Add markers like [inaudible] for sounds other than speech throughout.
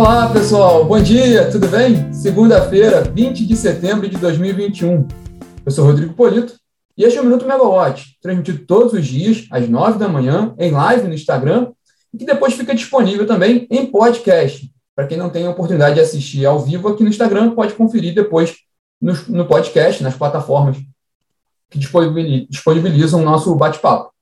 Olá, pessoal. Bom dia, tudo bem? Segunda-feira, 20 de setembro de 2021. Eu sou Rodrigo Polito e este é o Minuto Megawatt, transmitido todos os dias, às 9 da manhã, em live no Instagram, e que depois fica disponível também em podcast. Para quem não tem a oportunidade de assistir ao vivo aqui no Instagram, pode conferir depois no, no podcast, nas plataformas que disponibilizam o nosso bate-papo.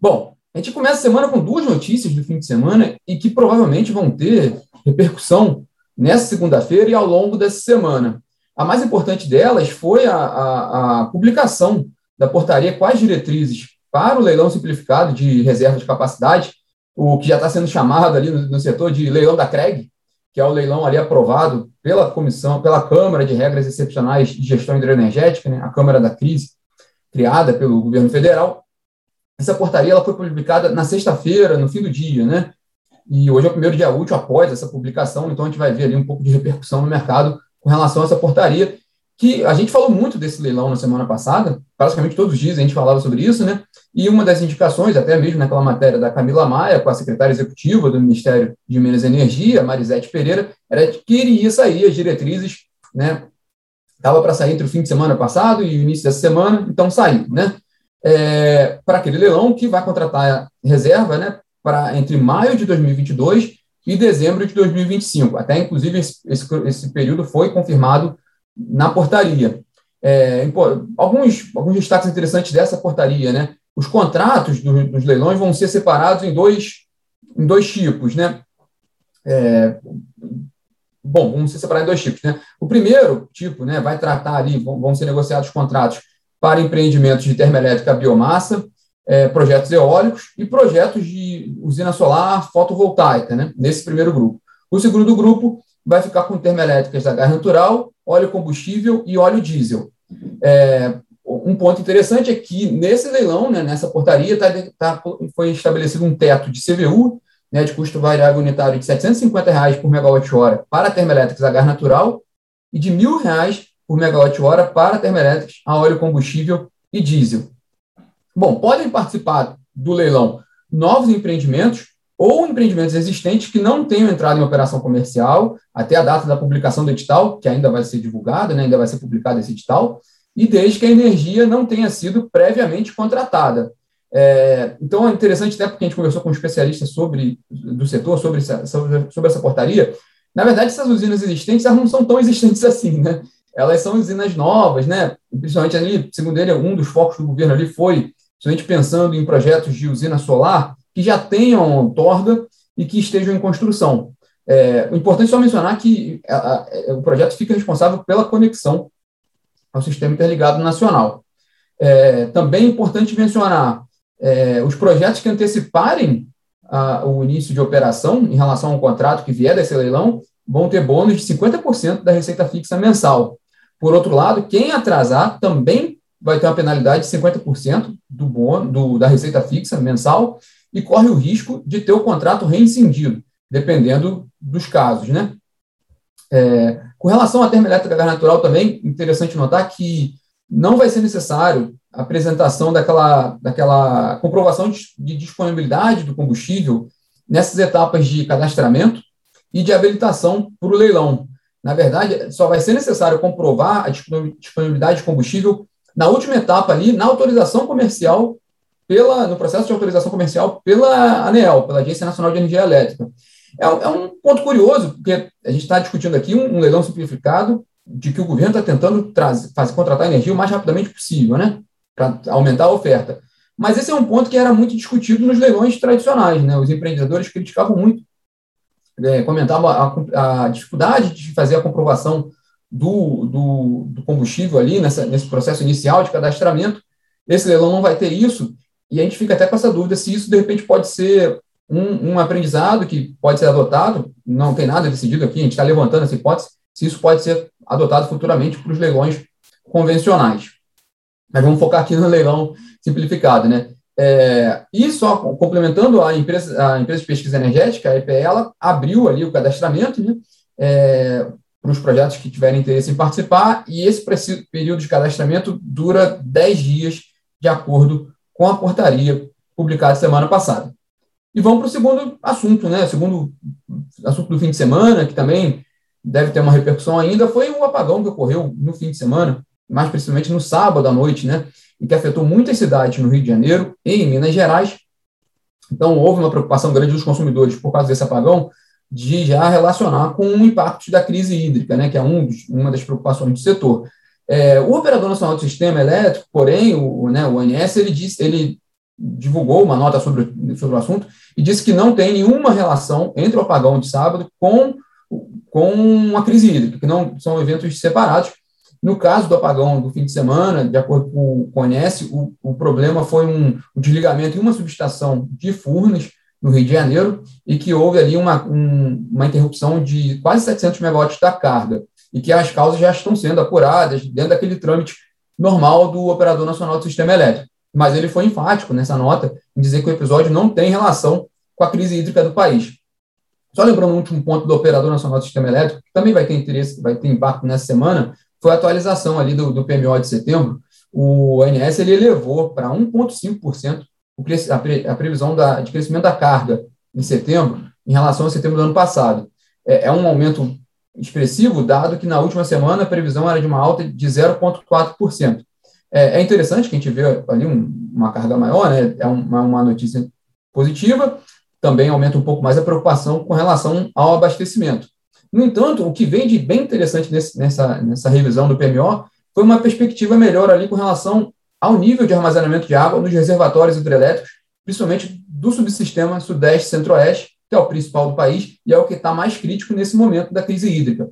Bom, a gente começa a semana com duas notícias do fim de semana e que provavelmente vão ter repercussão nessa segunda-feira e ao longo dessa semana. A mais importante delas foi a, a, a publicação da portaria as diretrizes para o leilão simplificado de reserva de capacidade, o que já está sendo chamado ali no, no, setor de leilão da CREG, que é o leilão ali aprovado pela comissão, pela Câmara de Regras Excepcionais de Gestão Hidroenergética, né, a Câmara da Crise, criada pelo governo federal. Essa portaria ela foi publicada na sexta-feira, no fim do dia, né? E hoje é o primeiro dia útil após essa publicação, então a gente vai ver ali um pouco de repercussão no mercado com relação a essa portaria, que a gente falou muito desse leilão na semana passada, praticamente todos os dias a gente falava sobre isso, né? E uma das indicações, até mesmo naquela matéria da Camila Maia, com a secretária executiva do Ministério de Minas e Energia, Marisete Pereira, era que iria sair as diretrizes, né? Estava para sair entre o fim de semana passado e o início dessa semana, então saiu, né? É, para aquele leilão que vai contratar reserva, né? Para entre maio de 2022 e dezembro de 2025. Até, inclusive, esse, esse, período foi confirmado na portaria. É, alguns, alguns destaques interessantes dessa portaria, né? Os contratos do, dos leilões vão ser separados em dois, em dois tipos, né? É, bom, vamos ser separados em dois tipos, né? O primeiro tipo, né, vai tratar ali, vão, vão ser negociados contratos para empreendimentos de termoelétrica biomassa, é, projetos eólicos e projetos de usina solar fotovoltaica, né, nesse primeiro grupo. O segundo grupo vai ficar com termoelétricas da gás natural, óleo combustível e óleo diesel. É, um ponto interessante é que nesse leilão, né, nessa portaria, tá, tá, foi estabelecido um teto de CVU, né, de custo variável unitário de 750 reais por megawatt-hora para termoelétricas a gás natural e de R$ 1.000 por megawatt-hora para termoelétricas a óleo combustível e diesel. Bom, podem participar do leilão novos empreendimentos ou empreendimentos existentes que não tenham entrado em operação comercial até a data da publicação do edital, que ainda vai ser divulgado, né, ainda vai ser publicado esse edital, e desde que a energia não tenha sido previamente contratada. É, então, é interessante, até porque a gente conversou com um especialista sobre, do setor sobre essa, sobre essa portaria. Na verdade, essas usinas existentes elas não são tão existentes [laughs] assim, né? Elas são usinas novas, né? Principalmente ali, segundo ele, um dos focos do governo ali foi, principalmente pensando em projetos de usina solar que já tenham torda e que estejam em construção. É, o importante é só mencionar que a, a, o projeto fica responsável pela conexão ao sistema interligado nacional. É, também é importante mencionar é, os projetos que anteciparem a, o início de operação em relação ao contrato que vier desse leilão vão ter bônus de 50% da receita fixa mensal. Por outro lado, quem atrasar também vai ter uma penalidade de 50% do bônus, do, da receita fixa mensal e corre o risco de ter o contrato reincindido, dependendo dos casos, né? É, com relação à termoelétrica gás natural também, interessante notar que não vai ser necessário a apresentação daquela, daquela comprovação de, de disponibilidade do combustível nessas etapas de cadastramento e de habilitação para o leilão. Na verdade, só vai ser necessário comprovar a disponibilidade de combustível na última etapa ali, na autorização comercial, pela, no processo de autorização comercial pela ANEEL, pela Agência Nacional de Energia Elétrica. É, é um ponto curioso, porque a gente está discutindo aqui um, um, leilão simplificado de que o governo está tentando trazer, fazer, contratar energia o mais rapidamente possível, né? Para aumentar a oferta. Mas esse é um ponto que era muito discutido nos leilões tradicionais, né? Os empreendedores criticavam muito, é, comentavam a, a, dificuldade de fazer a comprovação do, do, do combustível ali nessa, nesse processo inicial de cadastramento. Esse leilão não vai ter isso, e a gente fica até com essa dúvida se isso, de repente, pode ser um, um aprendizado que pode ser adotado, não tem nada decidido aqui, a gente está levantando essa hipótese, se isso pode ser adotado futuramente para os leilões convencionais. Mas vamos focar aqui no leilão simplificado, né? É, e só complementando a empresa, a empresa de pesquisa energética, a EPE, ela abriu ali o cadastramento né, é, para os projetos que tiverem interesse em participar, e esse período de cadastramento dura 10 dias, de acordo com a portaria publicada semana passada. E vamos para o segundo assunto, né? Segundo assunto do fim de semana, que também deve ter uma repercussão ainda, foi o apagão que ocorreu no fim de semana, mais precisamente no sábado à noite, né? E que afetou muitas cidades no Rio de Janeiro e em Minas Gerais. Então, houve uma preocupação grande dos consumidores por causa desse apagão, de já relacionar com o impacto da crise hídrica, né? Que é um dos, uma das preocupações do setor. É, o Operador Nacional do Sistema Elétrico, porém, o, né, o ONS, ele, disse, ele divulgou uma nota sobre, sobre o assunto e disse que não tem nenhuma relação entre o apagão de sábado com, com a crise hídrica, que não são eventos separados. No caso do apagão do fim de semana, de acordo com o ONS, o, o problema foi um, um desligamento em uma subestação de Furnas, no Rio de Janeiro, e que houve ali uma, um, uma interrupção de quase 700 megawatts da carga e que as causas já estão sendo apuradas dentro daquele trâmite normal do Operador Nacional do Sistema Elétrico. Mas ele foi enfático nessa nota em dizer que o episódio não tem relação com a crise hídrica do país. Só lembrando um último ponto do Operador Nacional do Sistema Elétrico, que também vai ter interesse, vai ter impacto nessa semana, foi a atualização ali do, do PMO de setembro. O ONS ele elevou para 1,5% a, pre, a previsão da, de crescimento da carga em setembro em relação a setembro do ano passado. É, é um aumento expressivo, dado que na última semana a previsão era de uma alta de 0,4%. É, é interessante que a gente vê ali um, uma carga maior, né? é uma, uma notícia positiva, também aumenta um pouco mais a preocupação com relação ao abastecimento. No entanto, o que vem de bem interessante nesse, nessa, nessa revisão do PMO foi uma perspectiva melhor ali com relação ao nível de armazenamento de água nos reservatórios hidrelétricos, principalmente do subsistema Sudeste Centro-Oeste, que é o principal do país e é o que está mais crítico nesse momento da crise hídrica.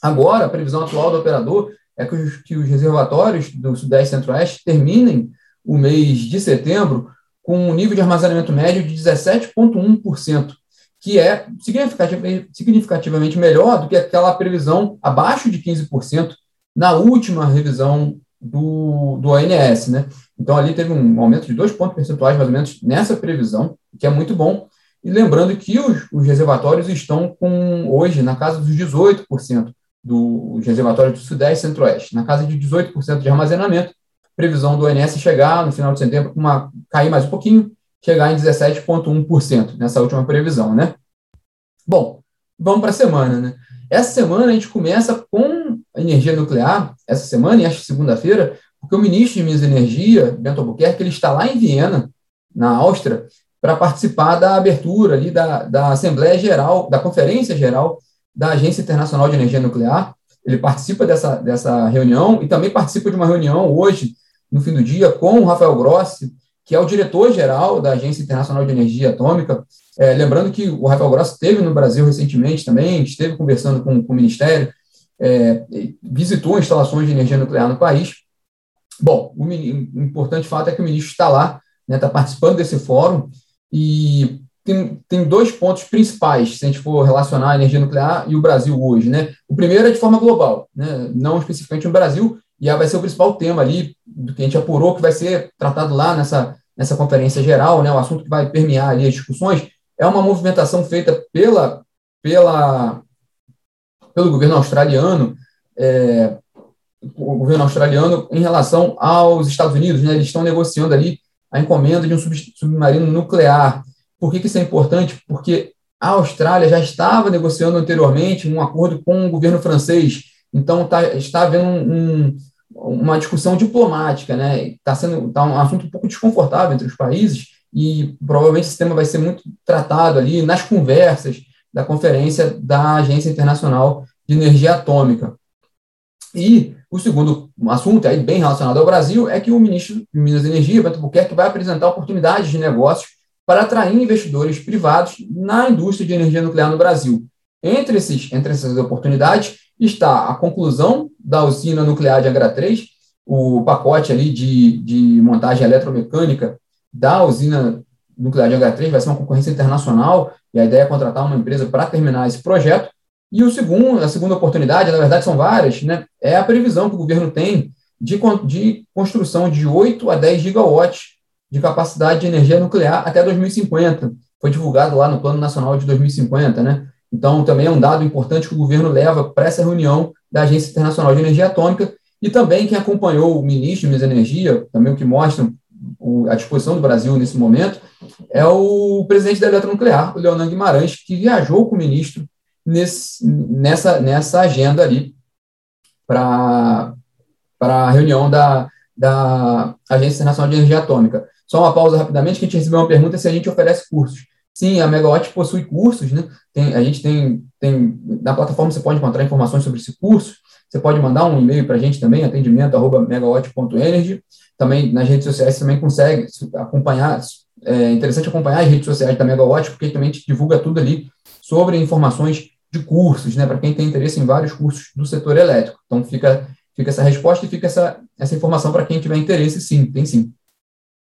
Agora, a previsão atual do operador é que os, que os reservatórios do Sudeste Centro-Oeste terminem o mês de setembro com um nível de armazenamento médio de 17,1%, que é significativamente melhor do que aquela previsão abaixo de 15% na última revisão do, do ONS. Né? Então, ali teve um aumento de dois pontos percentuais, mais ou menos, nessa previsão, que é muito bom, e lembrando que os, os reservatórios estão com, hoje, na casa dos 18% dos reservatórios do Sudeste e Centro-Oeste, na casa de 18% de armazenamento. Previsão do ONS chegar no final de setembro, uma, cair mais um pouquinho, chegar em 17,1% nessa última previsão, né? Bom, vamos para a semana, né? Essa semana a gente começa com a energia nuclear, essa semana e esta segunda-feira, porque o ministro de Minas e Energia, Bento Albuquerque, ele está lá em Viena, na Áustria, para participar da abertura ali da, da Assembleia Geral, da Conferência Geral da Agência Internacional de Energia Nuclear. Ele participa dessa, dessa reunião e também participa de uma reunião hoje, no fim do dia, com o Rafael Grossi, que é o diretor-geral da Agência Internacional de Energia Atômica. É, lembrando que o Rafael Grossi esteve no Brasil recentemente também, esteve conversando com, com o Ministério, é, visitou instalações de energia nuclear no país. Bom, o, o importante fato é que o ministro está lá, está né, tá participando desse fórum, e tem, tem dois pontos principais, se a gente for relacionar a energia nuclear e o Brasil hoje. Né? O primeiro é de forma global, né? não especificamente no Brasil, e vai ser o principal tema ali, do que a gente apurou, que vai ser tratado lá nessa, nessa conferência geral, né? o assunto que vai permear ali as discussões, é uma movimentação feita pela, pela, pelo governo australiano, é, o governo australiano em relação aos Estados Unidos, né? eles estão negociando ali a encomenda de um submarino nuclear. Por que, que isso é importante? Porque a Austrália já estava negociando anteriormente um acordo com o governo francês, então tá, está havendo um, um, uma discussão diplomática, né? Está sendo tá um assunto um pouco desconfortável entre os países e provavelmente esse tema vai ser muito tratado ali nas conversas da conferência da Agência Internacional de Energia Atômica. E o segundo assunto, aí bem relacionado ao Brasil, é que o ministro de Minas e Energia, Bento Buquerque, vai apresentar oportunidades de negócios para atrair investidores privados na indústria de energia nuclear no Brasil. Entre, esses, entre essas oportunidades está a conclusão da usina nuclear de Angra 3, o pacote ali de, de montagem eletromecânica da usina nuclear de Angra 3 vai ser uma concorrência internacional e a ideia é contratar uma empresa para terminar esse projeto. E o segundo, a segunda oportunidade, na verdade são várias, né, é a previsão que o governo tem de, de construção de 8 a 10 gigawatts de capacidade de energia nuclear até 2050. Foi divulgado lá no Plano Nacional de 2050, né? Então, também é um dado importante que o governo leva para essa reunião da Agência Internacional de Energia Atômica e também quem acompanhou o ministro de Energia, também o que mostra a disposição do Brasil nesse momento, é o presidente da Eletronuclear, o Leonan Guimarães, que viajou com o ministro nesse, nessa, nessa agenda ali para a reunião da, da Agência Internacional de Energia Atômica. Só uma pausa rapidamente, que a gente recebeu uma pergunta se a gente oferece cursos. Sim, a Megawatt possui cursos, né? Tem, a gente tem, tem, na plataforma você pode encontrar informações sobre esse curso, você pode mandar um e-mail para a gente também, atendimento.megawatt.energy. Também nas redes sociais também consegue acompanhar, é interessante acompanhar as redes sociais da Megawatt, porque também divulga tudo ali sobre informações de cursos, né, para quem tem interesse em vários cursos do setor elétrico. Então fica, fica essa resposta e fica essa, essa informação para quem tiver interesse, sim, tem sim.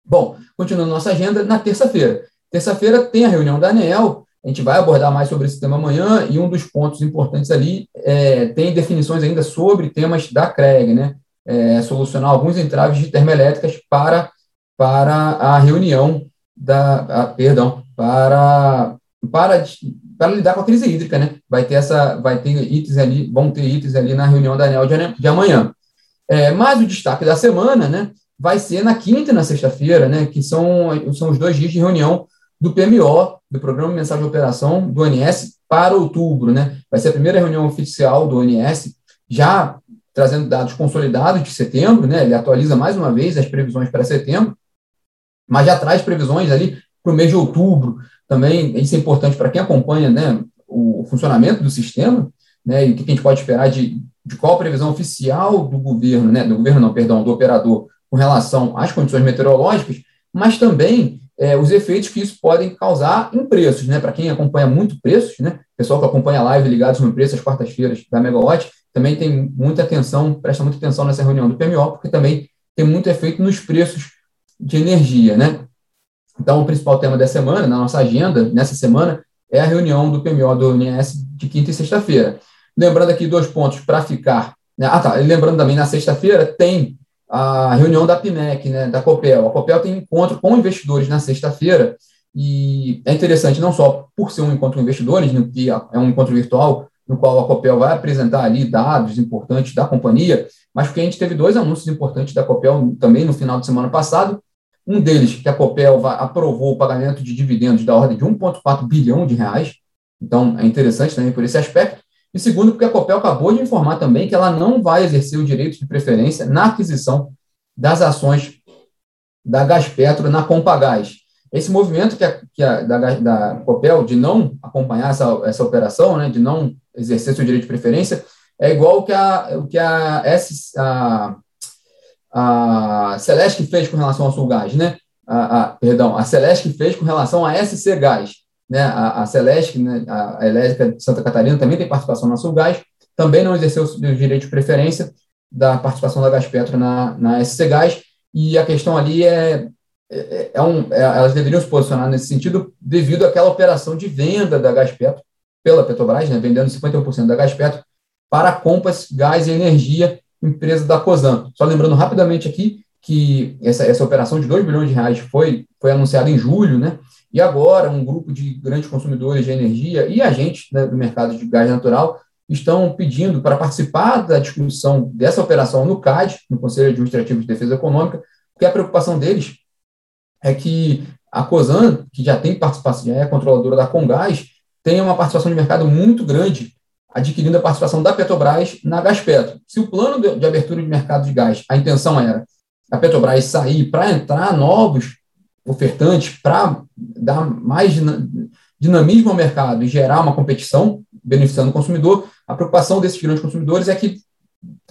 Bom, continuando nossa agenda, na terça-feira. Terça-feira tem a reunião da ANEEL, a gente vai abordar mais sobre esse tema amanhã, e um dos pontos importantes ali é, tem definições ainda sobre temas da CREG, né? É, solucionar alguns entraves de termoelétricas para, para a reunião da, a, perdão, para, para, para lidar com a crise hídrica, né? Vai ter essa, vai ter itens ali, vão ter itens ali na reunião da ANEL de, amanhã. É, mas o destaque da semana, né, vai ser na quinta e na sexta-feira, né, que são, são os dois dias de reunião do PMO, do Programa Mensal de Operação do ONS, para outubro. Né? Vai ser a primeira reunião oficial do ONS, já trazendo dados consolidados de setembro, né? ele atualiza mais uma vez as previsões para setembro, mas já traz previsões ali para o mês de outubro. Também isso é importante para quem acompanha né, o funcionamento do sistema, né, e o que a gente pode esperar de, de qual a previsão oficial do governo, né, do governo não, perdão, do operador com relação às condições meteorológicas, mas também é, os efeitos que isso podem causar em preços, né? Para quem acompanha muito preços, né? Pessoal que acompanha a live ligados no preço às quartas-feiras da Megawatt, também tem muita atenção, presta muita atenção nessa reunião do PMO, porque também tem muito efeito nos preços de energia, né? Então, o principal tema da semana, na nossa agenda, nessa semana, é a reunião do PMO do UNS de quinta e sexta-feira. Lembrando aqui dois pontos para ficar. Né? Ah, tá. Lembrando também, na sexta-feira tem a reunião da PIMEC, né, da COPEL. A COPEL tem encontro com investidores na sexta-feira, e é interessante não só por ser um encontro com investidores, no que é um encontro virtual, no qual a COPEL vai apresentar ali dados importantes da companhia, mas porque a gente teve dois anúncios importantes da COPEL também no final de semana passado. Um deles, que a COPEL aprovou o pagamento de dividendos da ordem de 1,4 bilhão de reais, então é interessante também por esse aspecto. E segundo, porque a Copel acabou de informar também que ela não vai exercer o direito de preferência na aquisição das ações da Gaspetro na Compagás. Esse movimento que a, que a, da, da Copel de não acompanhar essa, essa operação, né, de não exercer seu direito de preferência, é igual o que a, o que a, S, a, a Celeste fez com relação ao Sulgás, né? A, a, perdão, a Celeste fez com relação a SC Gás né, a, a Celeste, né, a Elétrica de Santa Catarina, também tem participação na Sulgás, também não exerceu o direito de preferência da participação da Gaspetro na, na SC Gás, e a questão ali é, é, é um, é, elas deveriam se posicionar nesse sentido devido àquela operação de venda da Gaspetro pela Petrobras, né, vendendo 51% da Gaspetro para a Compass Gás e Energia, empresa da COSAN. Só lembrando rapidamente aqui que essa, essa operação de 2 bilhões de reais foi, foi anunciada em julho, né, e agora, um grupo de grandes consumidores de energia e agentes né, do mercado de gás natural estão pedindo para participar da discussão dessa operação no CAD, no Conselho Administrativo de Defesa Econômica, porque a preocupação deles é que a COSAN, que já tem participação, já é controladora da Congás, tenha uma participação de mercado muito grande, adquirindo a participação da Petrobras na Gaspetro. Se o plano de, de abertura de mercado de gás, a intenção era a Petrobras sair para entrar novos ofertantes para dar mais dinamismo ao mercado e gerar uma competição, beneficiando o consumidor, a preocupação desses grandes consumidores é que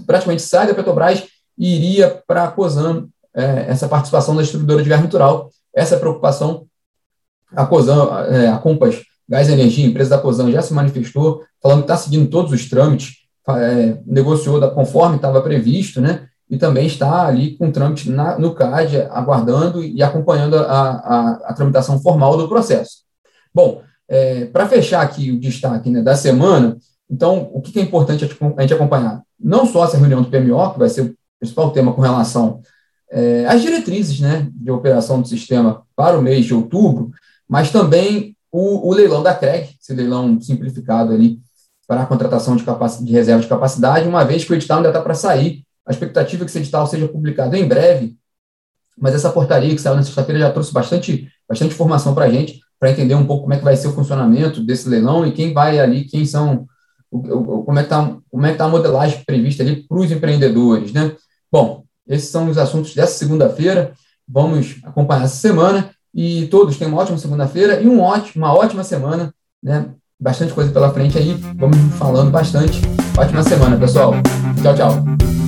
praticamente sai da Petrobras e iria para a COSAN é, essa participação da distribuidora de gás natural. Essa preocupação, a COSAN, é, a Compass Gás e Energia, empresa da COSAN, já se manifestou, falando que está seguindo todos os trâmites, é, negociou da, conforme estava previsto, né? E também está ali com trâmite na, no CAD, aguardando e acompanhando a, a, a tramitação formal do processo. Bom, é, para fechar aqui o destaque né, da semana, então, o que, que é importante a gente acompanhar? Não só essa reunião do PMO, que vai ser o principal tema com relação é, às diretrizes né, de operação do sistema para o mês de outubro, mas também o, o leilão da CREG, esse leilão simplificado ali para a contratação de, de reserva de capacidade, uma vez que o edital ainda está para sair, a expectativa é que esse edital seja publicado em breve, mas essa portaria que saiu na sexta-feira já trouxe bastante bastante informação para a gente, para entender um pouco como é que vai ser o funcionamento desse leilão e quem vai ali, quem são, como é que está é tá a modelagem prevista ali para os empreendedores, né? Bom, esses são os assuntos dessa segunda-feira. Vamos acompanhar essa semana e todos tenham uma ótima segunda-feira e um ótimo, uma ótima semana, né? Bastante coisa pela frente aí, vamos falando bastante. Ótima semana, pessoal. Tchau, tchau.